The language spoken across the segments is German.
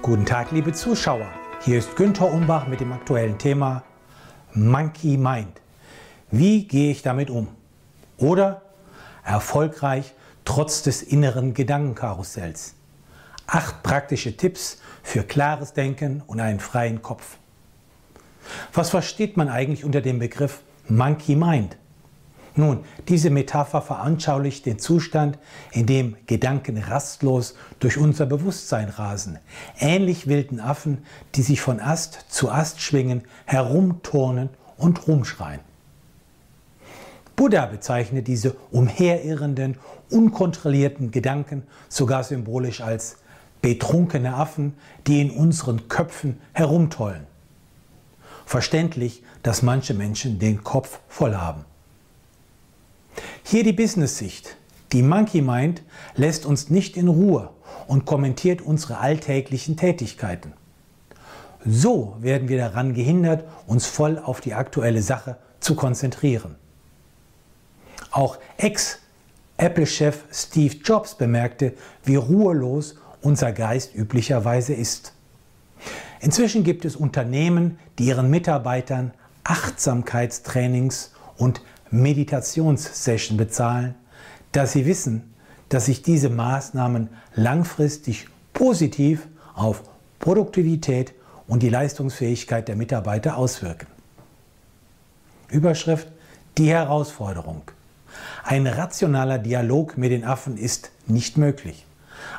Guten Tag, liebe Zuschauer. Hier ist Günther Umbach mit dem aktuellen Thema Monkey Mind. Wie gehe ich damit um? Oder erfolgreich trotz des inneren Gedankenkarussells. Acht praktische Tipps für klares Denken und einen freien Kopf. Was versteht man eigentlich unter dem Begriff Monkey Mind? Nun, diese Metapher veranschaulicht den Zustand, in dem Gedanken rastlos durch unser Bewusstsein rasen, ähnlich wilden Affen, die sich von Ast zu Ast schwingen, herumturnen und rumschreien. Buddha bezeichnet diese umherirrenden, unkontrollierten Gedanken sogar symbolisch als betrunkene Affen, die in unseren Köpfen herumtollen. Verständlich, dass manche Menschen den Kopf voll haben. Hier die Business-Sicht. Die Monkey Mind lässt uns nicht in Ruhe und kommentiert unsere alltäglichen Tätigkeiten. So werden wir daran gehindert, uns voll auf die aktuelle Sache zu konzentrieren. Auch Ex-Apple-Chef Steve Jobs bemerkte, wie ruhelos unser Geist üblicherweise ist. Inzwischen gibt es Unternehmen, die ihren Mitarbeitern Achtsamkeitstrainings und Meditationssession bezahlen, da sie wissen, dass sich diese Maßnahmen langfristig positiv auf Produktivität und die Leistungsfähigkeit der Mitarbeiter auswirken. Überschrift Die Herausforderung. Ein rationaler Dialog mit den Affen ist nicht möglich.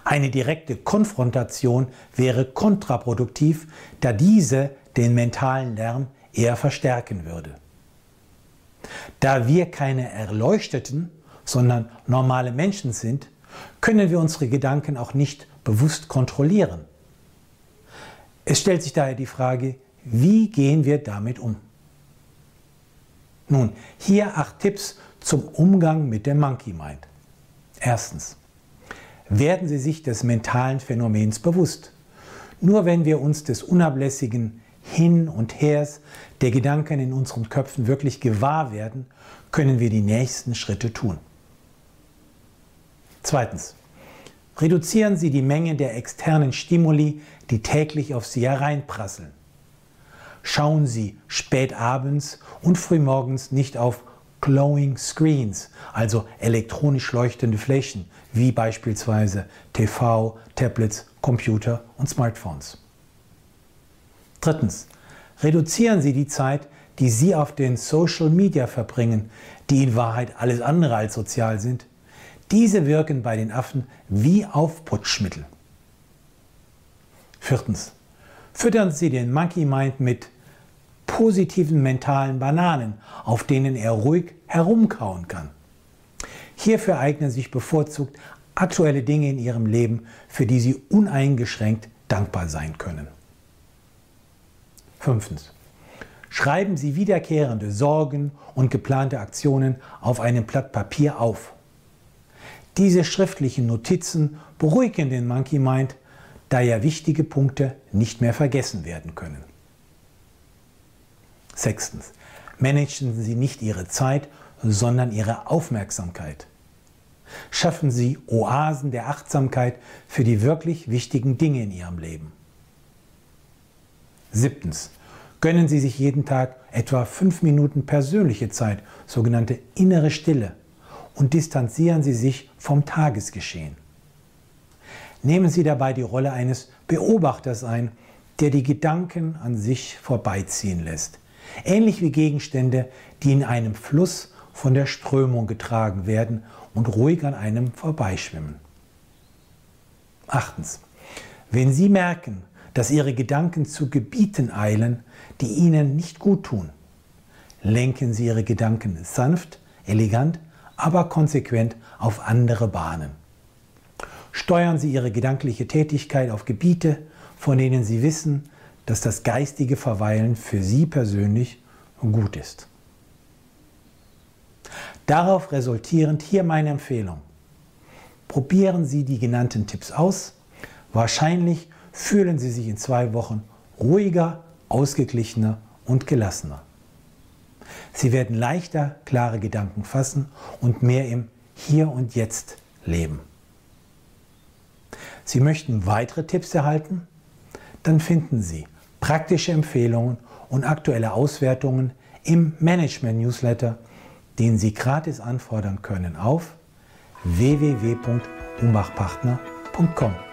Eine direkte Konfrontation wäre kontraproduktiv, da diese den mentalen Lärm eher verstärken würde. Da wir keine Erleuchteten, sondern normale Menschen sind, können wir unsere Gedanken auch nicht bewusst kontrollieren. Es stellt sich daher die Frage, wie gehen wir damit um? Nun, hier acht Tipps zum Umgang mit dem Monkey Mind. Erstens. Werden Sie sich des mentalen Phänomens bewusst. Nur wenn wir uns des unablässigen hin und Hers der Gedanken in unseren Köpfen wirklich gewahr werden, können wir die nächsten Schritte tun. Zweitens. Reduzieren Sie die Menge der externen Stimuli, die täglich auf Sie hereinprasseln. Schauen Sie spät abends und frühmorgens nicht auf glowing screens, also elektronisch leuchtende Flächen, wie beispielsweise TV, Tablets, Computer und Smartphones. Drittens, reduzieren Sie die Zeit, die Sie auf den Social Media verbringen, die in Wahrheit alles andere als sozial sind. Diese wirken bei den Affen wie Aufputschmittel. Viertens, füttern Sie den Monkey Mind mit positiven mentalen Bananen, auf denen er ruhig herumkauen kann. Hierfür eignen sich bevorzugt aktuelle Dinge in Ihrem Leben, für die Sie uneingeschränkt dankbar sein können. Fünftens. Schreiben Sie wiederkehrende Sorgen und geplante Aktionen auf einem Blatt Papier auf. Diese schriftlichen Notizen beruhigen den Monkey Mind, da ja wichtige Punkte nicht mehr vergessen werden können. Sechstens. Managen Sie nicht Ihre Zeit, sondern Ihre Aufmerksamkeit. Schaffen Sie Oasen der Achtsamkeit für die wirklich wichtigen Dinge in Ihrem Leben. Siebtens. Gönnen Sie sich jeden Tag etwa fünf Minuten persönliche Zeit, sogenannte innere Stille, und distanzieren Sie sich vom Tagesgeschehen. Nehmen Sie dabei die Rolle eines Beobachters ein, der die Gedanken an sich vorbeiziehen lässt. Ähnlich wie Gegenstände, die in einem Fluss von der Strömung getragen werden und ruhig an einem vorbeischwimmen. Achtens. Wenn Sie merken, dass ihre Gedanken zu Gebieten eilen, die ihnen nicht gut tun. Lenken sie ihre Gedanken sanft, elegant, aber konsequent auf andere Bahnen. Steuern sie ihre gedankliche Tätigkeit auf Gebiete, von denen sie wissen, dass das geistige Verweilen für sie persönlich gut ist. Darauf resultierend hier meine Empfehlung. Probieren Sie die genannten Tipps aus. Wahrscheinlich fühlen Sie sich in zwei Wochen ruhiger, ausgeglichener und gelassener. Sie werden leichter klare Gedanken fassen und mehr im Hier und Jetzt leben. Sie möchten weitere Tipps erhalten? dann finden Sie praktische Empfehlungen und aktuelle Auswertungen im Management-Newsletter, den Sie gratis anfordern können auf www.umbachpartner.com.